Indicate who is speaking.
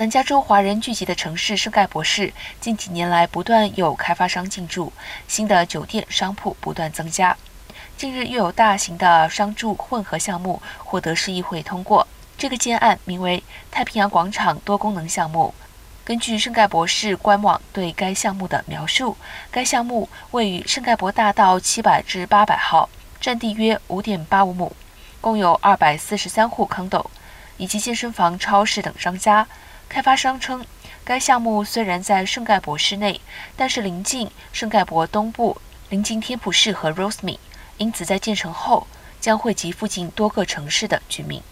Speaker 1: 南加州华人聚集的城市圣盖博市，近几年来不断有开发商进驻，新的酒店商铺不断增加。近日又有大型的商住混合项目获得市议会通过。这个建案名为太平洋广场多功能项目。根据圣盖博市官网对该项目的描述，该项目位于圣盖博大道七百至八百号，占地约五点八五亩，共有二百四十三户坑斗以及健身房、超市等商家。开发商称，该项目虽然在圣盖博市内，但是临近圣盖博东部，临近天普市和 Roseme，因此在建成后将惠及附近多个城市的居民。